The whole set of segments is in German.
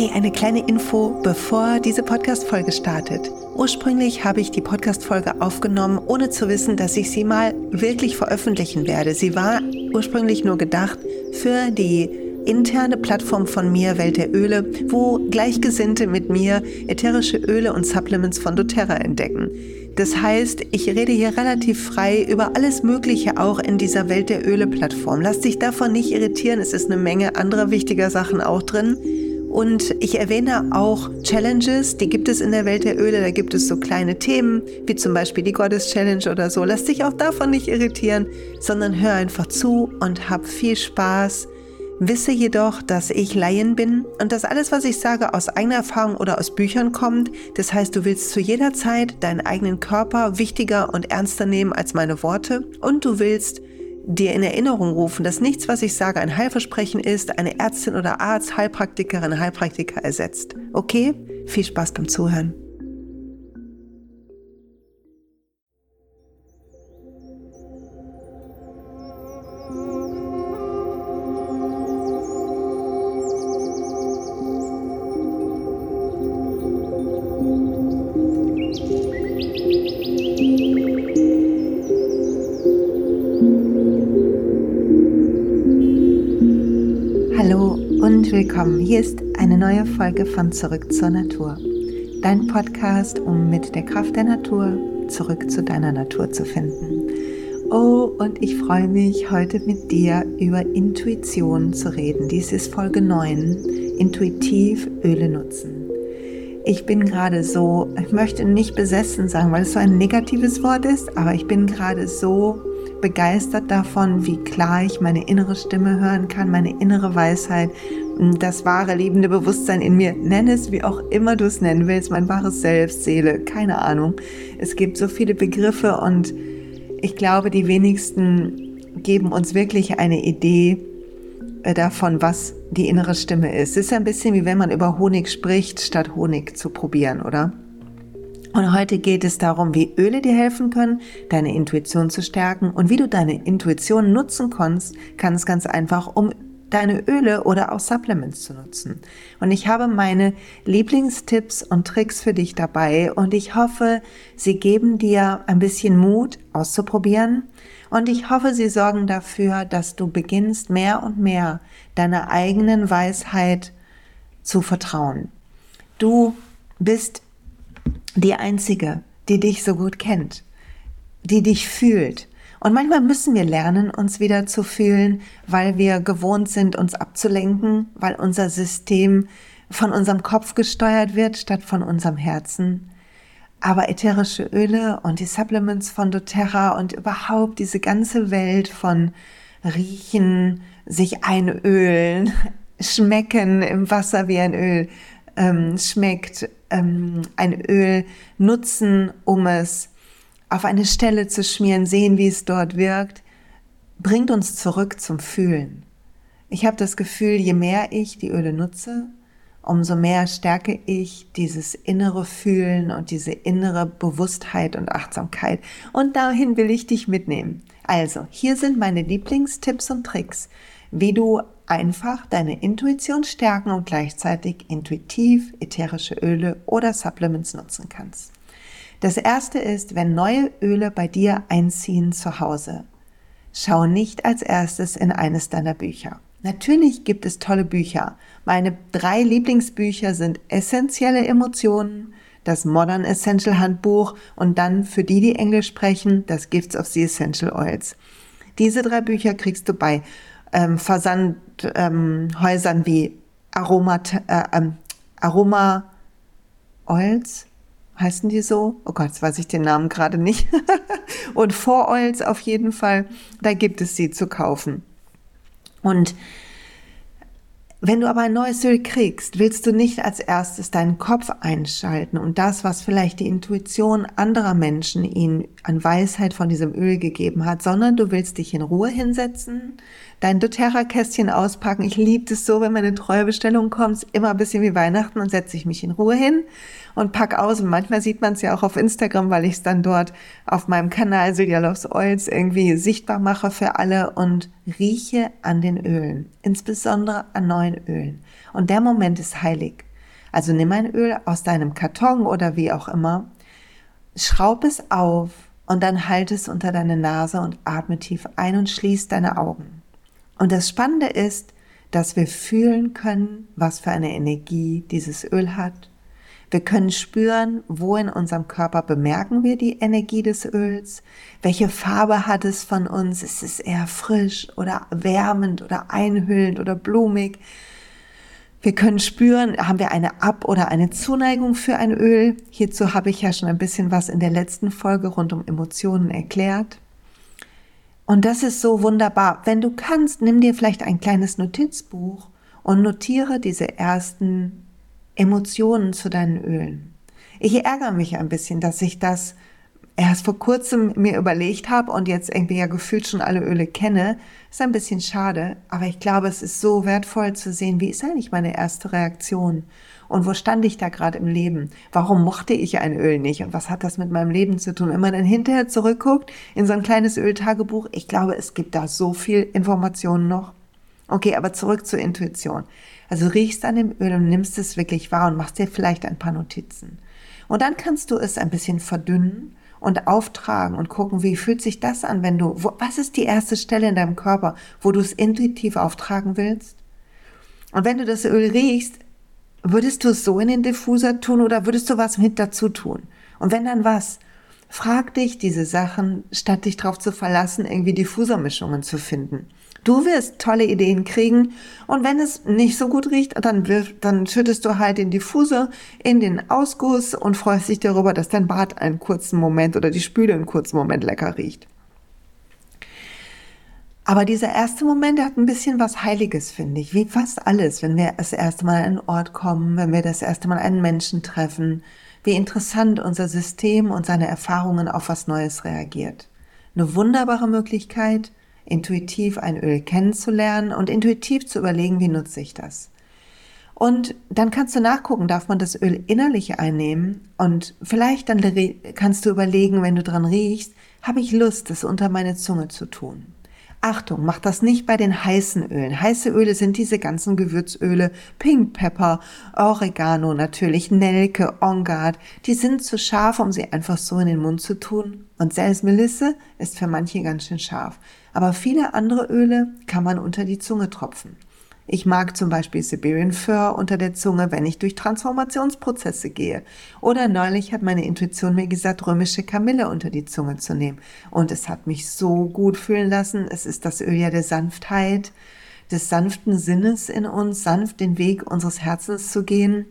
Hey, eine kleine Info, bevor diese Podcast-Folge startet. Ursprünglich habe ich die Podcast-Folge aufgenommen, ohne zu wissen, dass ich sie mal wirklich veröffentlichen werde. Sie war ursprünglich nur gedacht für die interne Plattform von mir, Welt der Öle, wo Gleichgesinnte mit mir ätherische Öle und Supplements von doTERRA entdecken. Das heißt, ich rede hier relativ frei über alles Mögliche auch in dieser Welt der Öle-Plattform. Lass dich davon nicht irritieren, es ist eine Menge anderer wichtiger Sachen auch drin. Und ich erwähne auch Challenges, die gibt es in der Welt der Öle. Da gibt es so kleine Themen, wie zum Beispiel die Goddess Challenge oder so. Lass dich auch davon nicht irritieren, sondern hör einfach zu und hab viel Spaß. Wisse jedoch, dass ich Laien bin und dass alles, was ich sage, aus eigener Erfahrung oder aus Büchern kommt. Das heißt, du willst zu jeder Zeit deinen eigenen Körper wichtiger und ernster nehmen als meine Worte und du willst dir in Erinnerung rufen, dass nichts, was ich sage, ein Heilversprechen ist, eine Ärztin oder Arzt, Heilpraktikerin, Heilpraktiker ersetzt. Okay? Viel Spaß beim Zuhören. Folge von Zurück zur Natur. Dein Podcast, um mit der Kraft der Natur zurück zu deiner Natur zu finden. Oh, und ich freue mich, heute mit dir über Intuition zu reden. Dies ist Folge 9, intuitiv Öle nutzen. Ich bin gerade so, ich möchte nicht besessen sagen, weil es so ein negatives Wort ist, aber ich bin gerade so begeistert davon, wie klar ich meine innere Stimme hören kann, meine innere Weisheit, das wahre lebende Bewusstsein in mir. Nenn es, wie auch immer du es nennen willst, mein wahres Selbst, Seele, keine Ahnung. Es gibt so viele Begriffe und ich glaube, die wenigsten geben uns wirklich eine Idee äh, davon, was die innere Stimme ist. Es ist ein bisschen wie wenn man über Honig spricht, statt Honig zu probieren, oder? Und heute geht es darum, wie Öle dir helfen können, deine Intuition zu stärken und wie du deine Intuition nutzen kannst, kannst ganz einfach, um deine Öle oder auch Supplements zu nutzen. Und ich habe meine Lieblingstipps und Tricks für dich dabei und ich hoffe, sie geben dir ein bisschen Mut auszuprobieren und ich hoffe, sie sorgen dafür, dass du beginnst mehr und mehr deiner eigenen Weisheit zu vertrauen. Du bist die Einzige, die dich so gut kennt, die dich fühlt. Und manchmal müssen wir lernen, uns wieder zu fühlen, weil wir gewohnt sind, uns abzulenken, weil unser System von unserem Kopf gesteuert wird, statt von unserem Herzen. Aber ätherische Öle und die Supplements von doTERRA und überhaupt diese ganze Welt von Riechen, sich einölen, schmecken im Wasser wie ein Öl ähm, schmeckt, ähm, ein Öl nutzen, um es auf eine Stelle zu schmieren, sehen, wie es dort wirkt, bringt uns zurück zum Fühlen. Ich habe das Gefühl, je mehr ich die Öle nutze, umso mehr stärke ich dieses innere Fühlen und diese innere Bewusstheit und Achtsamkeit. Und dahin will ich dich mitnehmen. Also, hier sind meine Lieblingstipps und Tricks, wie du einfach deine Intuition stärken und gleichzeitig intuitiv ätherische Öle oder Supplements nutzen kannst. Das erste ist, wenn neue Öle bei dir einziehen zu Hause. Schau nicht als erstes in eines deiner Bücher. Natürlich gibt es tolle Bücher. Meine drei Lieblingsbücher sind Essentielle Emotionen, das Modern Essential Handbuch und dann für die, die Englisch sprechen, das Gifts of the Essential Oils. Diese drei Bücher kriegst du bei ähm, Versandhäusern ähm, wie Aroma, äh, ähm, Aroma Oils, heißen die so? Oh Gott, jetzt weiß ich den Namen gerade nicht. und For Oils auf jeden Fall, da gibt es sie zu kaufen. Und wenn du aber ein neues Öl kriegst, willst du nicht als erstes deinen Kopf einschalten und das, was vielleicht die Intuition anderer Menschen ihnen an Weisheit von diesem Öl gegeben hat, sondern du willst dich in Ruhe hinsetzen, dein doTERRA-Kästchen auspacken. Ich liebe es so, wenn meine treue Bestellung kommt, immer ein bisschen wie Weihnachten und setze ich mich in Ruhe hin und pack aus. Und manchmal sieht man es ja auch auf Instagram, weil ich es dann dort auf meinem Kanal Silja Loves Oils irgendwie sichtbar mache für alle und rieche an den Ölen, insbesondere an neuen Ölen. Und der Moment ist heilig. Also nimm ein Öl aus deinem Karton oder wie auch immer, schraub es auf und dann halt es unter deine Nase und atme tief ein und schließ deine Augen. Und das Spannende ist, dass wir fühlen können, was für eine Energie dieses Öl hat wir können spüren, wo in unserem Körper bemerken wir die Energie des Öls, welche Farbe hat es von uns, ist es eher frisch oder wärmend oder einhüllend oder blumig. Wir können spüren, haben wir eine Ab- oder eine Zuneigung für ein Öl. Hierzu habe ich ja schon ein bisschen was in der letzten Folge rund um Emotionen erklärt. Und das ist so wunderbar. Wenn du kannst, nimm dir vielleicht ein kleines Notizbuch und notiere diese ersten Emotionen zu deinen Ölen. Ich ärgere mich ein bisschen, dass ich das erst vor kurzem mir überlegt habe und jetzt irgendwie ja gefühlt schon alle Öle kenne. Ist ein bisschen schade, aber ich glaube, es ist so wertvoll zu sehen, wie ist eigentlich meine erste Reaktion und wo stand ich da gerade im Leben? Warum mochte ich ein Öl nicht und was hat das mit meinem Leben zu tun? Wenn man dann hinterher zurückguckt in so ein kleines Öltagebuch, ich glaube, es gibt da so viel Informationen noch. Okay, aber zurück zur Intuition. Also riechst an dem Öl und nimmst es wirklich wahr und machst dir vielleicht ein paar Notizen. Und dann kannst du es ein bisschen verdünnen und auftragen und gucken, wie fühlt sich das an, wenn du, wo, was ist die erste Stelle in deinem Körper, wo du es intuitiv auftragen willst? Und wenn du das Öl riechst, würdest du es so in den Diffuser tun oder würdest du was mit dazu tun? Und wenn dann was? Frag dich diese Sachen, statt dich darauf zu verlassen, irgendwie Diffusermischungen zu finden. Du wirst tolle Ideen kriegen und wenn es nicht so gut riecht, dann, wirf, dann schüttest du halt den Diffuser in den Ausguss und freust dich darüber, dass dein Bad einen kurzen Moment oder die Spüle einen kurzen Moment lecker riecht. Aber dieser erste Moment der hat ein bisschen was Heiliges, finde ich. Wie fast alles, wenn wir das erste Mal an einen Ort kommen, wenn wir das erste Mal einen Menschen treffen, wie interessant unser System und seine Erfahrungen auf was Neues reagiert. Eine wunderbare Möglichkeit, intuitiv ein Öl kennenzulernen und intuitiv zu überlegen, wie nutze ich das. Und dann kannst du nachgucken, darf man das Öl innerlich einnehmen und vielleicht dann kannst du überlegen, wenn du dran riechst, habe ich Lust, das unter meine Zunge zu tun. Achtung, mach das nicht bei den heißen Ölen. Heiße Öle sind diese ganzen Gewürzöle, Pink Pepper, Oregano natürlich, Nelke, On Guard. Die sind zu scharf, um sie einfach so in den Mund zu tun. Und selbst Melisse ist für manche ganz schön scharf. Aber viele andere Öle kann man unter die Zunge tropfen. Ich mag zum Beispiel Siberian Fir unter der Zunge, wenn ich durch Transformationsprozesse gehe. Oder neulich hat meine Intuition mir gesagt, römische Kamille unter die Zunge zu nehmen. Und es hat mich so gut fühlen lassen. Es ist das Öl ja der Sanftheit, des sanften Sinnes in uns, sanft den Weg unseres Herzens zu gehen.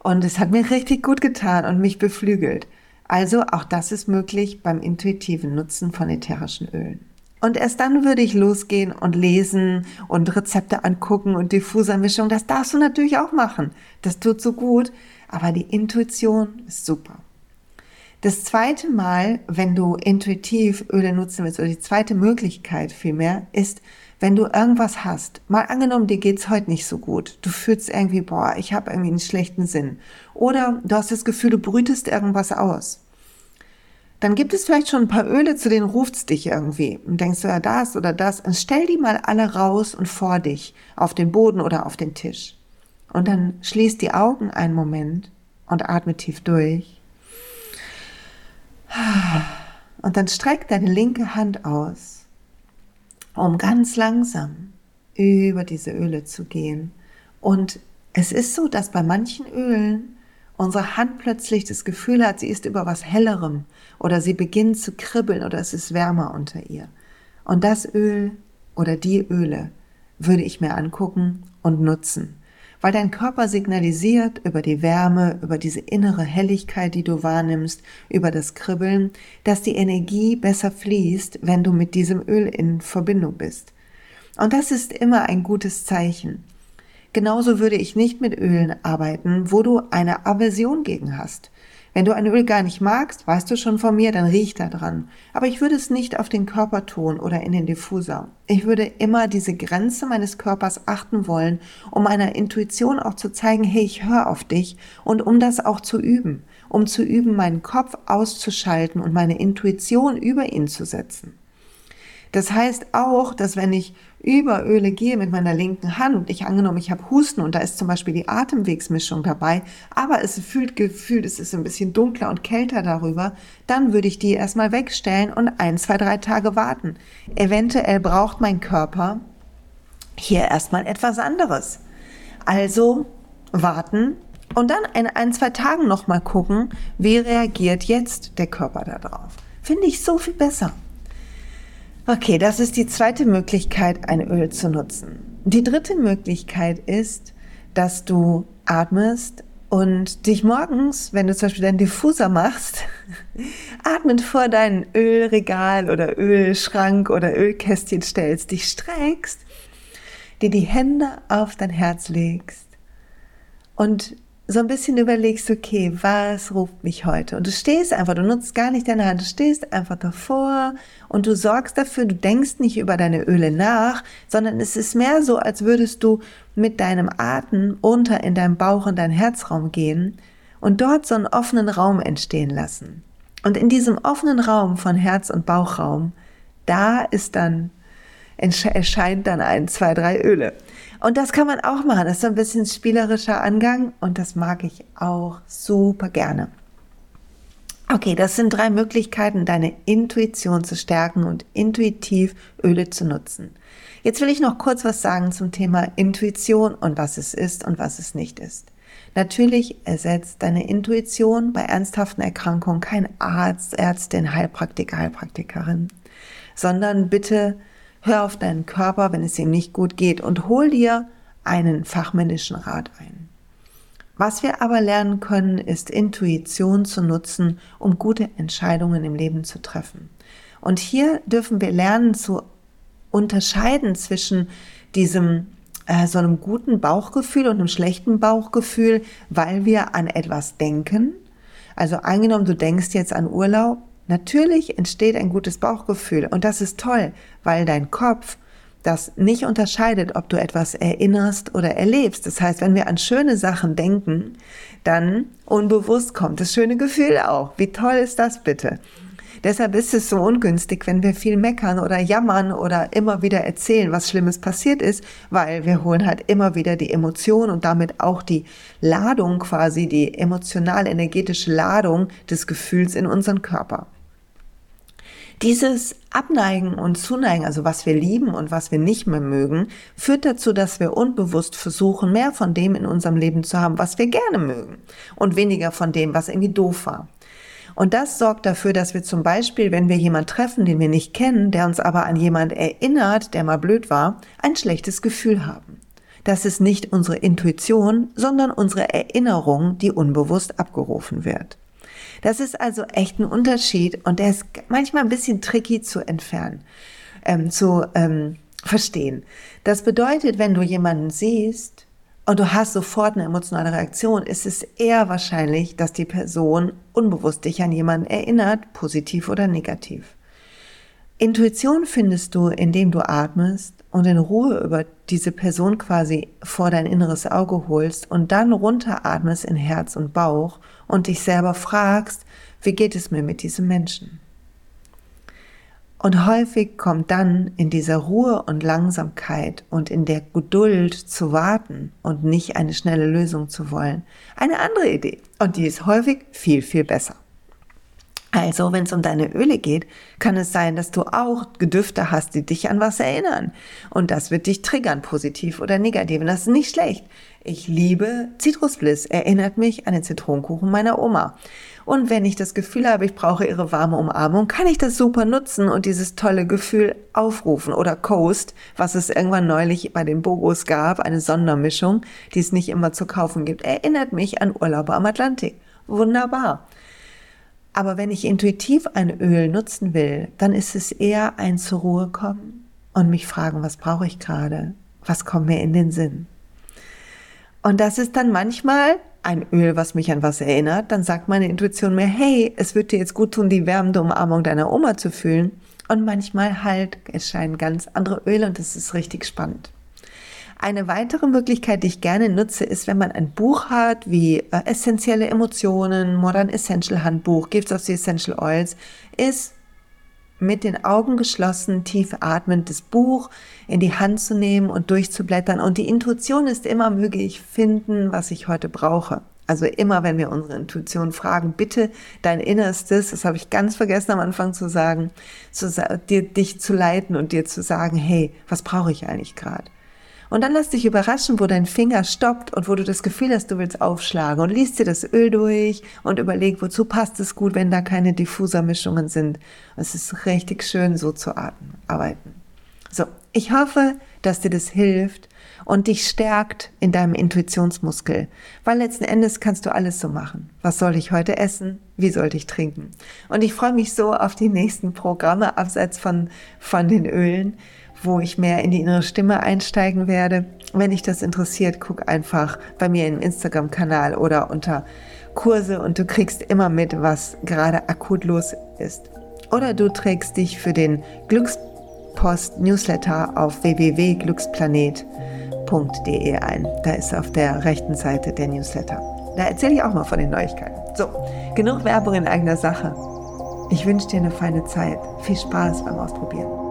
Und es hat mir richtig gut getan und mich beflügelt. Also auch das ist möglich beim intuitiven Nutzen von ätherischen Ölen. Und erst dann würde ich losgehen und lesen und Rezepte angucken und Diffusermischung. Das darfst du natürlich auch machen. Das tut so gut. Aber die Intuition ist super. Das zweite Mal, wenn du intuitiv Öle nutzen willst, oder die zweite Möglichkeit vielmehr, ist, wenn du irgendwas hast. Mal angenommen, dir geht's heute nicht so gut. Du fühlst irgendwie, boah, ich habe irgendwie einen schlechten Sinn. Oder du hast das Gefühl, du brütest irgendwas aus dann gibt es vielleicht schon ein paar Öle, zu denen ruft's dich irgendwie und denkst du ja das oder das. Und stell die mal alle raus und vor dich auf den Boden oder auf den Tisch. Und dann schließ die Augen einen Moment und atme tief durch. Und dann streck deine linke Hand aus, um ganz langsam über diese Öle zu gehen. Und es ist so, dass bei manchen Ölen unsere Hand plötzlich das Gefühl hat, sie ist über was Hellerem oder sie beginnt zu kribbeln oder es ist wärmer unter ihr. Und das Öl oder die Öle würde ich mir angucken und nutzen, weil dein Körper signalisiert über die Wärme, über diese innere Helligkeit, die du wahrnimmst, über das Kribbeln, dass die Energie besser fließt, wenn du mit diesem Öl in Verbindung bist. Und das ist immer ein gutes Zeichen. Genauso würde ich nicht mit Ölen arbeiten, wo du eine Aversion gegen hast. Wenn du ein Öl gar nicht magst, weißt du schon von mir, dann riech da dran. Aber ich würde es nicht auf den Körper tun oder in den Diffuser. Ich würde immer diese Grenze meines Körpers achten wollen, um meiner Intuition auch zu zeigen, hey, ich höre auf dich und um das auch zu üben, um zu üben, meinen Kopf auszuschalten und meine Intuition über ihn zu setzen. Das heißt auch, dass wenn ich über Öle gehe mit meiner linken Hand und ich angenommen, ich habe Husten und da ist zum Beispiel die Atemwegsmischung dabei, aber es fühlt gefühlt, es ist ein bisschen dunkler und kälter darüber, dann würde ich die erstmal wegstellen und ein, zwei, drei Tage warten. Eventuell braucht mein Körper hier erstmal etwas anderes. Also warten und dann in ein, zwei Tagen nochmal gucken, wie reagiert jetzt der Körper darauf. Finde ich so viel besser. Okay, das ist die zweite Möglichkeit, ein Öl zu nutzen. Die dritte Möglichkeit ist, dass du atmest und dich morgens, wenn du zum Beispiel deinen Diffuser machst, atmend vor dein Ölregal oder Ölschrank oder Ölkästchen stellst, dich streckst, dir die Hände auf dein Herz legst und so ein bisschen überlegst, okay, was ruft mich heute? Und du stehst einfach, du nutzt gar nicht deine Hand, du stehst einfach davor und du sorgst dafür, du denkst nicht über deine Öle nach, sondern es ist mehr so, als würdest du mit deinem Atem unter in deinem Bauch und deinen Herzraum gehen und dort so einen offenen Raum entstehen lassen. Und in diesem offenen Raum von Herz- und Bauchraum, da ist dann, erscheint dann ein, zwei, drei Öle. Und das kann man auch machen. Das ist so ein bisschen spielerischer Angang und das mag ich auch super gerne. Okay, das sind drei Möglichkeiten, deine Intuition zu stärken und intuitiv Öle zu nutzen. Jetzt will ich noch kurz was sagen zum Thema Intuition und was es ist und was es nicht ist. Natürlich ersetzt deine Intuition bei ernsthaften Erkrankungen kein Arzt, Ärztin, Heilpraktiker, Heilpraktikerin, sondern bitte Hör auf deinen Körper, wenn es ihm nicht gut geht und hol dir einen fachmännischen Rat ein. Was wir aber lernen können, ist Intuition zu nutzen, um gute Entscheidungen im Leben zu treffen. Und hier dürfen wir lernen zu unterscheiden zwischen diesem äh, so einem guten Bauchgefühl und einem schlechten Bauchgefühl, weil wir an etwas denken. Also angenommen, du denkst jetzt an Urlaub, Natürlich entsteht ein gutes Bauchgefühl und das ist toll, weil dein Kopf das nicht unterscheidet, ob du etwas erinnerst oder erlebst. Das heißt, wenn wir an schöne Sachen denken, dann unbewusst kommt das schöne Gefühl auch. Wie toll ist das bitte? Deshalb ist es so ungünstig, wenn wir viel meckern oder jammern oder immer wieder erzählen, was Schlimmes passiert ist, weil wir holen halt immer wieder die Emotion und damit auch die Ladung quasi, die emotional-energetische Ladung des Gefühls in unseren Körper. Dieses Abneigen und Zuneigen, also was wir lieben und was wir nicht mehr mögen, führt dazu, dass wir unbewusst versuchen, mehr von dem in unserem Leben zu haben, was wir gerne mögen und weniger von dem, was irgendwie doof war. Und das sorgt dafür, dass wir zum Beispiel, wenn wir jemanden treffen, den wir nicht kennen, der uns aber an jemand erinnert, der mal blöd war, ein schlechtes Gefühl haben. Das ist nicht unsere Intuition, sondern unsere Erinnerung, die unbewusst abgerufen wird. Das ist also echt ein Unterschied und der ist manchmal ein bisschen tricky zu entfernen, ähm, zu ähm, verstehen. Das bedeutet, wenn du jemanden siehst und du hast sofort eine emotionale Reaktion, ist es eher wahrscheinlich, dass die Person unbewusst dich an jemanden erinnert, positiv oder negativ. Intuition findest du, indem du atmest und in Ruhe über diese Person quasi vor dein inneres Auge holst und dann runteratmest in Herz und Bauch und dich selber fragst, wie geht es mir mit diesem Menschen? Und häufig kommt dann in dieser Ruhe und Langsamkeit und in der Geduld zu warten und nicht eine schnelle Lösung zu wollen, eine andere Idee. Und die ist häufig viel, viel besser. Also, wenn es um deine Öle geht, kann es sein, dass du auch Gedüfte hast, die dich an was erinnern. Und das wird dich triggern, positiv oder negativ. Und das ist nicht schlecht. Ich liebe Zitrusbliss, erinnert mich an den Zitronenkuchen meiner Oma. Und wenn ich das Gefühl habe, ich brauche ihre warme Umarmung, kann ich das super nutzen und dieses tolle Gefühl aufrufen. Oder Coast, was es irgendwann neulich bei den Bogos gab, eine Sondermischung, die es nicht immer zu kaufen gibt, erinnert mich an Urlaube am Atlantik. Wunderbar. Aber wenn ich intuitiv ein Öl nutzen will, dann ist es eher ein zur Ruhe kommen und mich fragen, was brauche ich gerade? Was kommt mir in den Sinn? Und das ist dann manchmal ein Öl, was mich an was erinnert. Dann sagt meine Intuition mir, hey, es wird dir jetzt gut tun, die wärmende Umarmung deiner Oma zu fühlen. Und manchmal halt erscheinen ganz andere Öle und das ist richtig spannend. Eine weitere Möglichkeit, die ich gerne nutze, ist, wenn man ein Buch hat wie äh, Essentielle Emotionen, Modern Essential Handbuch, Gifts of the Essential Oils, ist mit den Augen geschlossen, tief atmend das Buch in die Hand zu nehmen und durchzublättern. Und die Intuition ist immer, möge ich finden, was ich heute brauche. Also immer, wenn wir unsere Intuition fragen, bitte dein Innerstes, das habe ich ganz vergessen am Anfang zu sagen, zu, dir, dich zu leiten und dir zu sagen, hey, was brauche ich eigentlich gerade? Und dann lass dich überraschen, wo dein Finger stoppt und wo du das Gefühl hast, du willst aufschlagen und liest dir das Öl durch und überleg, wozu passt es gut, wenn da keine Diffusermischungen sind. Es ist richtig schön, so zu arbeiten. So, ich hoffe, dass dir das hilft und dich stärkt in deinem Intuitionsmuskel, weil letzten Endes kannst du alles so machen. Was soll ich heute essen? Wie sollte ich trinken? Und ich freue mich so auf die nächsten Programme abseits von, von den Ölen wo ich mehr in die innere Stimme einsteigen werde. Wenn dich das interessiert, guck einfach bei mir im Instagram-Kanal oder unter Kurse und du kriegst immer mit, was gerade akut los ist. Oder du trägst dich für den Glückspost-Newsletter auf www.glücksplanet.de ein. Da ist auf der rechten Seite der Newsletter. Da erzähle ich auch mal von den Neuigkeiten. So, genug Werbung in eigener Sache. Ich wünsche dir eine feine Zeit. Viel Spaß beim Ausprobieren.